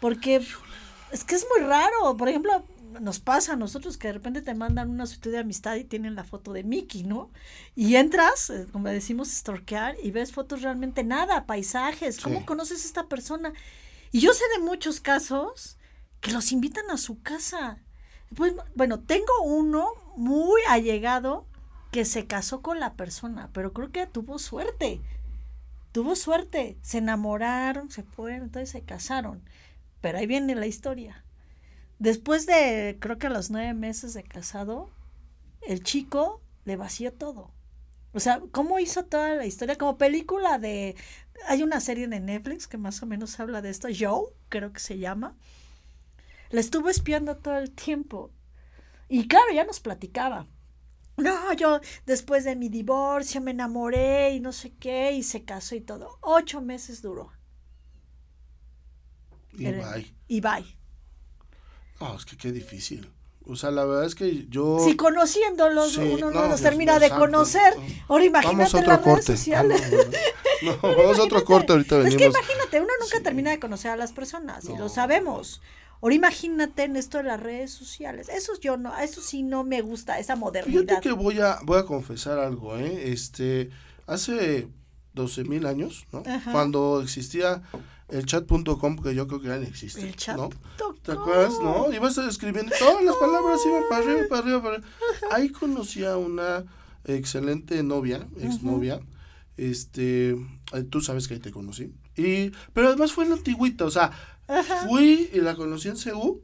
Porque es que es muy raro. Por ejemplo, nos pasa a nosotros que de repente te mandan una solicitud de amistad y tienen la foto de Mickey, ¿no? Y entras, eh, como decimos, stalkear y ves fotos realmente nada, paisajes. ¿Cómo Sí. conoces a esta persona? Y yo sé de muchos casos que los invitan a su casa. Pues, bueno, tengo uno muy allegado que se casó con la persona, pero creo que tuvo suerte. Tuvo suerte. Se enamoraron, se fueron, entonces se casaron. Pero ahí viene la historia. Después de, creo que a los nueve meses de casado, el chico le vació todo. O sea, ¿cómo hizo toda la historia? Como película de... Hay una serie de Netflix que más o menos habla de esto, Joe, creo que se llama. La estuvo espiando todo el tiempo. Y claro, ya nos platicaba. No, yo después de mi divorcio me enamoré y no sé qué, y se casó y todo. Ocho meses duró. Y Era- bye. Y bye. No, es que qué difícil. O sea, la verdad es que yo... Si conociéndolos Sí, uno no, no, los Dios termina de santo. conocer. Ahora imagínate Vamos a otro las corte. Ah, sociales. no, vamos a otro corte, ahorita Es venimos. que imagínate, uno nunca Sí. termina de conocer a las personas y lo sabemos. Ahora imagínate en esto de las redes sociales. Eso yo no, eso sí no me gusta, esa Fíjate modernidad. que voy a, voy a confesar algo, ¿eh? Este, hace 12 mil años, ¿no? Ajá. Cuando existía el chat.com, que yo creo que ya no existe, El chat. ¿no? ¿Te acuerdas, no? Ibas escribiendo, todas las palabras iban para arriba, para arriba, para arriba. Ahí conocí a una excelente novia, exnovia, este, eh, tú sabes que ahí te conocí. Y, pero además fue en la antigüita, o sea, fui y la conocí en CEU,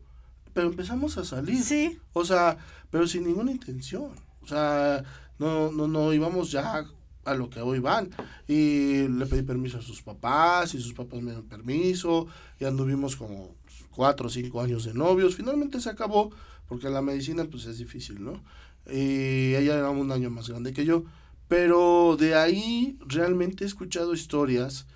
pero empezamos a salir. Sí. O sea, pero sin ninguna intención. O sea, no, no, no íbamos ya a lo que hoy van. Y le pedí permiso a sus papás y sus papás me dieron permiso. Y anduvimos como cuatro o cinco años de novios. Finalmente se acabó porque la medicina pues es difícil, ¿no? Y ella era un año más grande que yo. Pero de ahí realmente he escuchado historias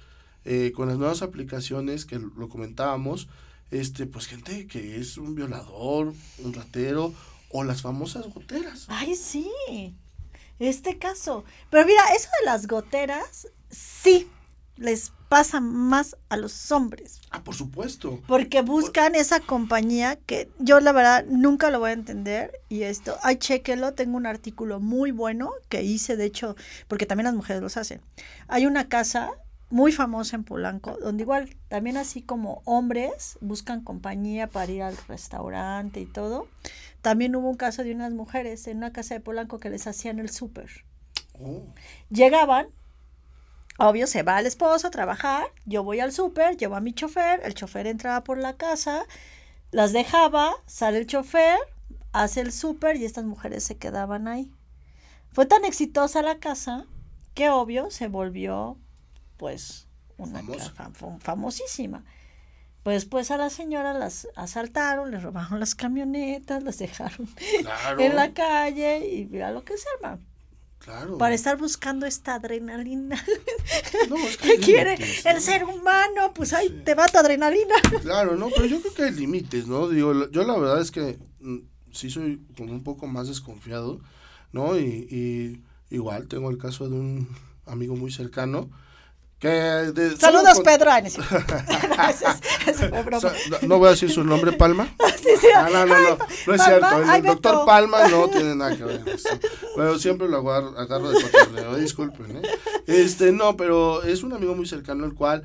eh, con las nuevas aplicaciones que lo comentábamos, este, pues gente que es un violador, un ratero o las famosas goteras. Ay, sí. Este caso. Pero mira, eso de las goteras, sí les pasa más a los hombres. Ah, por supuesto. Porque buscan esa compañía que yo la verdad nunca lo voy a entender. Y esto, ay, chéquelo, tengo un artículo muy bueno que hice, de hecho, porque también las mujeres los hacen. Hay una casa muy famosa en Polanco, donde igual también así como hombres buscan compañía para ir al restaurante y todo. También hubo un caso de unas mujeres en una casa de Polanco que les hacían el súper. Oh, Llegaban, obvio, se va el esposo a trabajar, yo voy al súper, llevo a mi chofer, el chofer entraba por la casa, las dejaba, sale el chofer, hace el súper y estas mujeres se quedaban ahí. Fue tan exitosa la casa que obvio se volvió pues una fam- fam- famosísima. Pues pues a la señora las asaltaron, les robaron las camionetas, las dejaron Claro. en la calle y mira lo que se arma. Claro. Para estar buscando esta adrenalina No, es que quiere el ¿no? ser humano, pues ahí te va tu adrenalina. Claro, no, pero yo creo que hay límites, ¿no? Digo, yo la verdad es que mm, sí soy como un poco más desconfiado, ¿no? Y, y igual tengo el caso de un amigo muy cercano que... De, Saludos, con- Pedro. Ay, no voy a decir su nombre, Palma. Sí, sí. Ah, no, no, no, no es cierto. El, doctor Beto. Palma no tiene nada que ver. esto. Pero siempre lo agarro, agarro de cotorreo, disculpen, ¿eh? Este, no, pero es un amigo muy cercano el cual,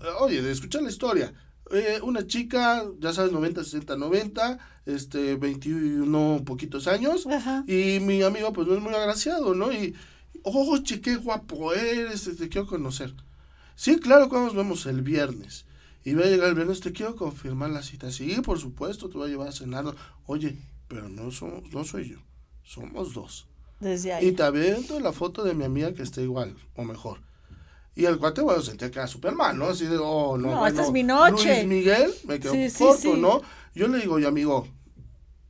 eh, oye, de escuchar la historia. eh, una chica, ya sabes, 90, 60, 90, este, 21 poquitos años. Ajá. Y mi amigo, pues no es muy agraciado, ¿no? Y, oye, qué guapo eres, te quiero conocer. Sí, claro que nos vemos el viernes. Y voy a llegar el viernes, te quiero confirmar la cita. Sí, por supuesto, te voy a llevar a cenar. Oye, pero no, somos, no soy yo, somos dos. Desde Y ahí. te aviento la foto de mi amiga que está igual, o mejor. Y el cuate, bueno, sentía que era Superman, ¿no? Así de, oh, no. No, esta bueno, es mi noche. Luis Miguel, me quedó Sí, corto, sí. ¿no? Yo le digo, oye, amigo,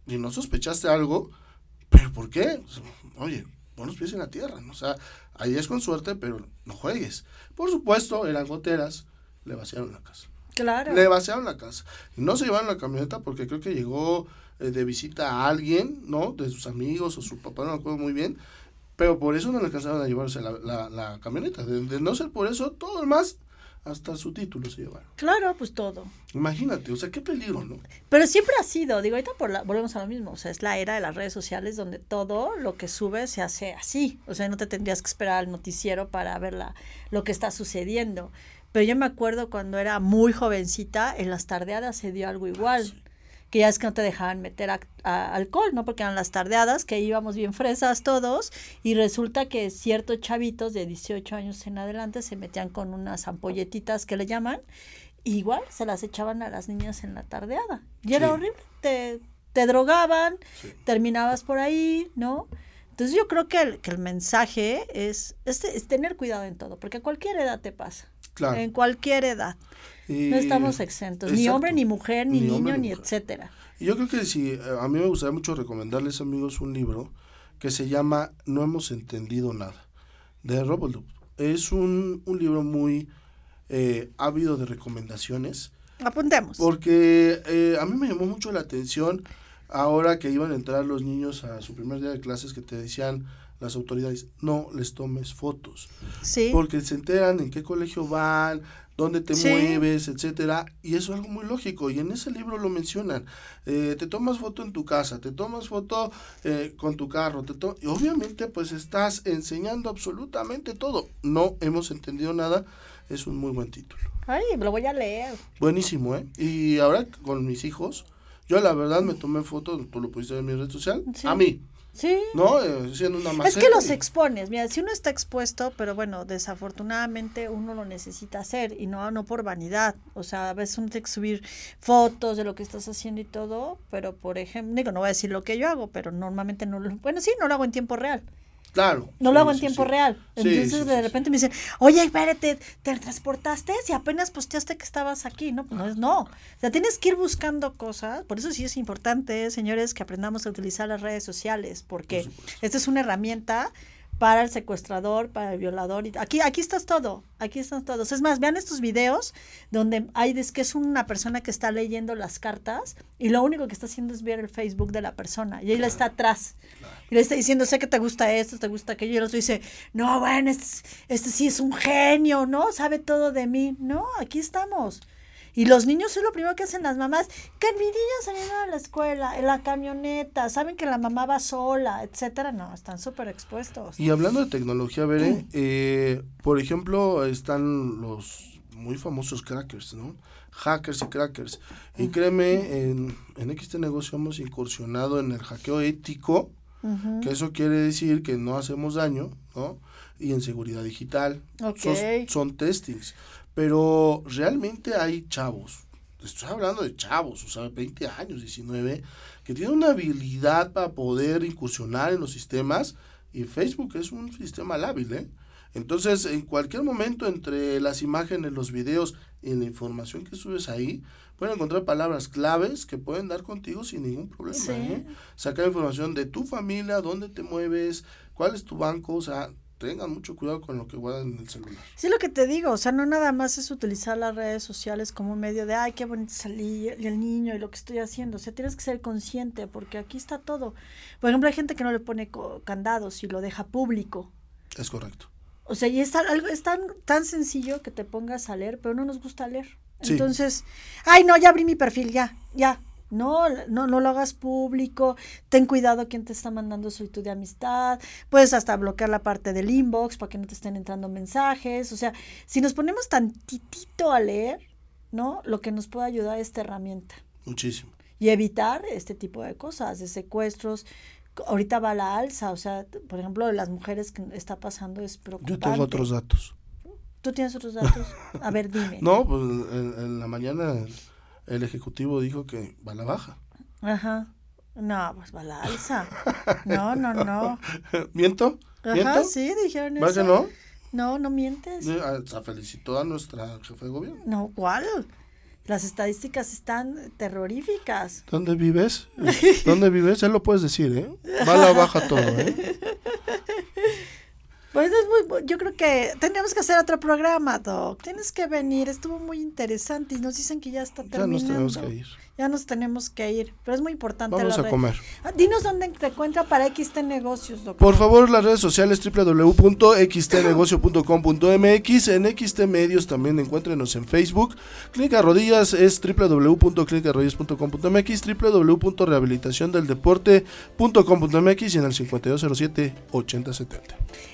¿y no sospechaste algo? ¿Pero por qué? Oye, pon los pies en la tierra, ¿no? O sea, ahí es con suerte, pero no juegues. Por supuesto, eran goteras, le vaciaron la casa. Claro. Le vaciaron la casa. No se llevaron la camioneta porque creo que llegó eh, de visita a alguien, ¿no? De sus amigos o su papá, no me acuerdo muy bien. Pero por eso no le alcanzaron a llevarse la, la, la camioneta. De, de no ser por eso, todo el más, hasta su título se llevaron. Claro, pues todo. Imagínate, o sea, qué peligro, ¿no? Pero siempre ha sido, digo, ahorita por la, volvemos a lo mismo, o sea, es la era de las redes sociales donde todo lo que sube se hace así, o sea, no te tendrías que esperar al noticiero para ver la, lo que está sucediendo. Pero yo me acuerdo cuando era muy jovencita, en las tardeadas se dio algo igual, que ya es que no te dejaban meter a- alcohol, ¿no? Porque eran las tardeadas, que íbamos bien fresas todos, y resulta que ciertos chavitos de 18 años en adelante se metían con unas ampolletitas que le llaman, y igual se las echaban a las niñas en la tardeada. Y era horrible, te, te drogaban, Sí. terminabas por ahí, ¿no? Entonces yo creo que el, que el mensaje es, es, es tener cuidado en todo, porque a cualquier edad te pasa. Claro. En cualquier edad. Y- No estamos exentos, ni hombre, ni mujer, ni, Ni niño, hombre, ni etcétera. Yo creo que sí, eh, a mí me gustaría mucho recomendarles, amigos, un libro que se llama No hemos entendido nada, de Robert Loop. Es un, un libro muy eh, ávido de recomendaciones, Apuntemos. porque eh, a mí me llamó mucho la atención ahora que iban a entrar los niños a su primer día de clases que te decían las autoridades, no les tomes fotos sí. porque se enteran en qué colegio van, dónde te Sí. mueves, etcétera, y eso es algo muy lógico, y en ese libro lo mencionan, Eh, te tomas foto en tu casa, te tomas foto eh, con tu carro, te to- y obviamente pues estás enseñando absolutamente todo, no hemos entendido nada, es un muy buen título, Ay, lo voy a leer. buenísimo, ¿eh? Y ahora con mis hijos, yo la verdad me tomé foto, tú lo pudiste ver en mi red social, Sí. a mí, Sí. ¿no? Eh, haciendo una Es maceta que los expones, mira, si uno está expuesto, pero bueno, desafortunadamente uno lo necesita hacer y no, no por vanidad. O sea, a veces uno tiene que subir fotos de lo que estás haciendo y todo, pero por ejemplo, digo, no voy a decir lo que yo hago, pero normalmente no lo, bueno, sí, no lo hago en tiempo real. Claro. No sí, lo hago en sí, tiempo sí. real. Entonces de repente me dicen, oye, espérate, ¿te transportaste? Si apenas posteaste que estabas aquí, ¿no? Pues no es no. O sea, tienes que ir buscando cosas. Por eso sí es importante, señores, que aprendamos a utilizar las redes sociales, porque esta es una herramienta para el secuestrador, para el violador. y Aquí, aquí estás todo, aquí están todos. Es más, vean estos videos donde hay es que es una persona que está leyendo las cartas y lo único que está haciendo es ver el Facebook de la persona y él está atrás y le está diciendo, sé que te gusta esto, te gusta aquello y el otro dice, no, bueno, este, es- este sí es un genio, ¿no? Sabe todo de mí. No, aquí estamos. Y los niños es lo primero que hacen las mamás, que mi niño saliendo a la escuela, en la camioneta, saben que la mamá va sola, etcétera. No, están súper expuestos. Y hablando de tecnología, Bere, eh, por ejemplo, están los muy famosos crackers, ¿no? Hackers y crackers. Y créeme, en, en XT Negocio hemos incursionado en el hackeo ético, que eso quiere decir que no hacemos daño, ¿no? Y en seguridad digital. Ok. Son, son testings. Pero realmente hay chavos, estoy hablando de chavos, o sea, 20 años, 19, que tienen una habilidad para poder incursionar en los sistemas y Facebook es un sistema lábil, ¿eh? Entonces, en cualquier momento, entre las imágenes, los videos y la información que subes ahí, pueden encontrar palabras claves que pueden dar contigo sin ningún problema. ¿eh? Sacar información de tu familia, dónde te mueves, cuál es tu banco, o sea, tengan mucho cuidado con lo que guardan en el celular. Sí, lo que te digo, o sea, no nada más es utilizar las redes sociales como un medio de, ay, qué bonito salí, y el niño y lo que estoy haciendo. O sea, tienes que ser consciente porque aquí está todo. Por ejemplo, hay gente que no le pone candados y lo deja público. Es correcto. O sea, y es, algo, es tan, tan sencillo que te pongas a leer, pero no nos gusta leer. Entonces, ay, no, ya abrí mi perfil, ya, ya, no, no, no lo hagas público, ten cuidado quién te está mandando solicitud de amistad, puedes hasta bloquear la parte del inbox para que no te estén entrando mensajes, o sea, si nos ponemos tantitito a leer, ¿no? Lo que nos puede ayudar es esta herramienta. Muchísimo. Y evitar este tipo de cosas, de secuestros. Ahorita va la alza, o sea, por ejemplo, de las mujeres que está pasando es preocupante. Yo tengo otros datos. ¿Tú tienes otros datos? A ver, dime. No, pues en la mañana el Ejecutivo dijo que va a la baja. Ajá. No, pues va a la alza. No, no, no. ¿Miento? Ajá, sí, dijeron eso. que no? No, no mientes. Se felicitó a nuestra jefe de gobierno. No, ¿cuál? Las estadísticas están terroríficas. ¿Dónde vives? ¿Dónde vives? Él lo puedes decir, ¿eh? Va a la baja todo, ¿eh? Pues es muy, yo creo que tendríamos que hacer otro programa, Doc. Tienes que venir, estuvo muy interesante y nos dicen que ya está terminando. Ya nos tenemos que ir ya nos tenemos que ir, pero es muy importante. Vamos a comer. Ah, dinos dónde te encuentra para XT Negocios, doctor. Por favor, las redes sociales www.xtnegocio.com.mx, en XT Medios también encuéntrenos en Facebook. Clínica Rodillas es www.clinicarodillas.com.mx, www.rehabilitaciondeldeporte.com.mx y en el 5207-8070.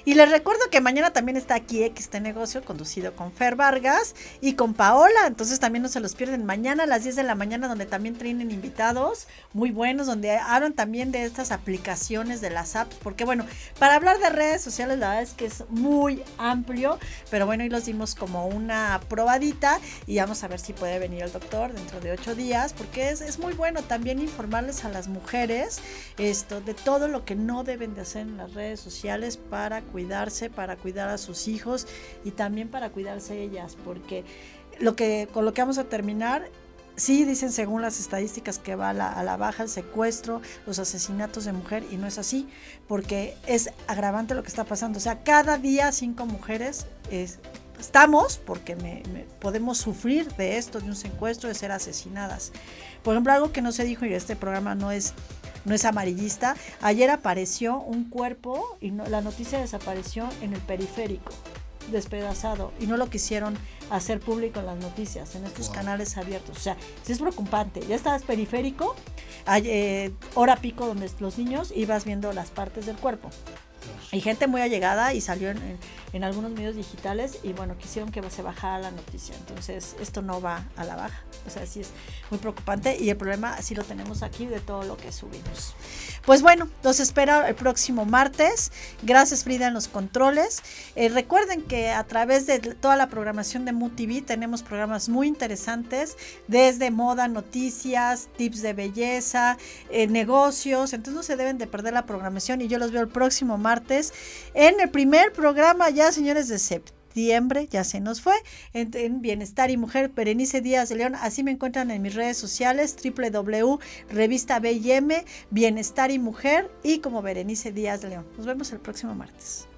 Y recuerdo que mañana también está aquí XT Negocio, conducido con Fer Vargas y con Paola, entonces también no se los pierden. Mañana a las 10 de la mañana, donde también tienen invitados muy buenos, donde hablan también de estas aplicaciones de las apps, porque bueno, para hablar de redes sociales la verdad es que es muy amplio, pero bueno, hoy los dimos como una probadita y vamos a ver si puede venir el doctor dentro de ocho días, porque es, es muy bueno también informarles a las mujeres esto de todo lo que no deben de hacer en las redes sociales para para cuidar a sus hijos y también para cuidarse ellas, porque lo que con lo que vamos a terminar Sí, dicen según las estadísticas que va a la, baja el secuestro, los asesinatos de mujer, y no es así, porque es agravante lo que está pasando. O sea, cada día cinco mujeres estamos, porque podemos sufrir de esto, de un secuestro, de ser asesinadas. Por ejemplo, algo que no se dijo y este programa no es no es amarillista. Ayer apareció un cuerpo y la noticia desapareció en el periférico despedazado y no lo quisieron hacer público en las noticias, en estos canales abiertos. O sea, si es preocupante. Ya estabas periférico, hay, eh, hora pico donde los niños ibas viendo las partes del cuerpo. Y gente muy allegada y salió en, algunos medios digitales y bueno, quisieron que se bajara la noticia. Entonces, esto no va a la baja. O sea, sí es muy preocupante y el problema sí lo tenemos aquí de todo lo que subimos. Pues bueno, los espero el próximo martes. Gracias Frida en los controles. Eh, recuerden que a través de toda la programación de MUTV tenemos programas muy interesantes desde moda, noticias, tips de belleza, eh, negocios. Entonces no se deben de perder la programación y yo los veo el próximo martes en el primer programa ya, señores, de septiembre ya se nos fue, en, Bienestar y Mujer, Berenice Díaz de León, así me encuentran en mis redes sociales, www, revista BM, Bienestar y Mujer y como Berenice Díaz de León. Nos vemos el próximo martes.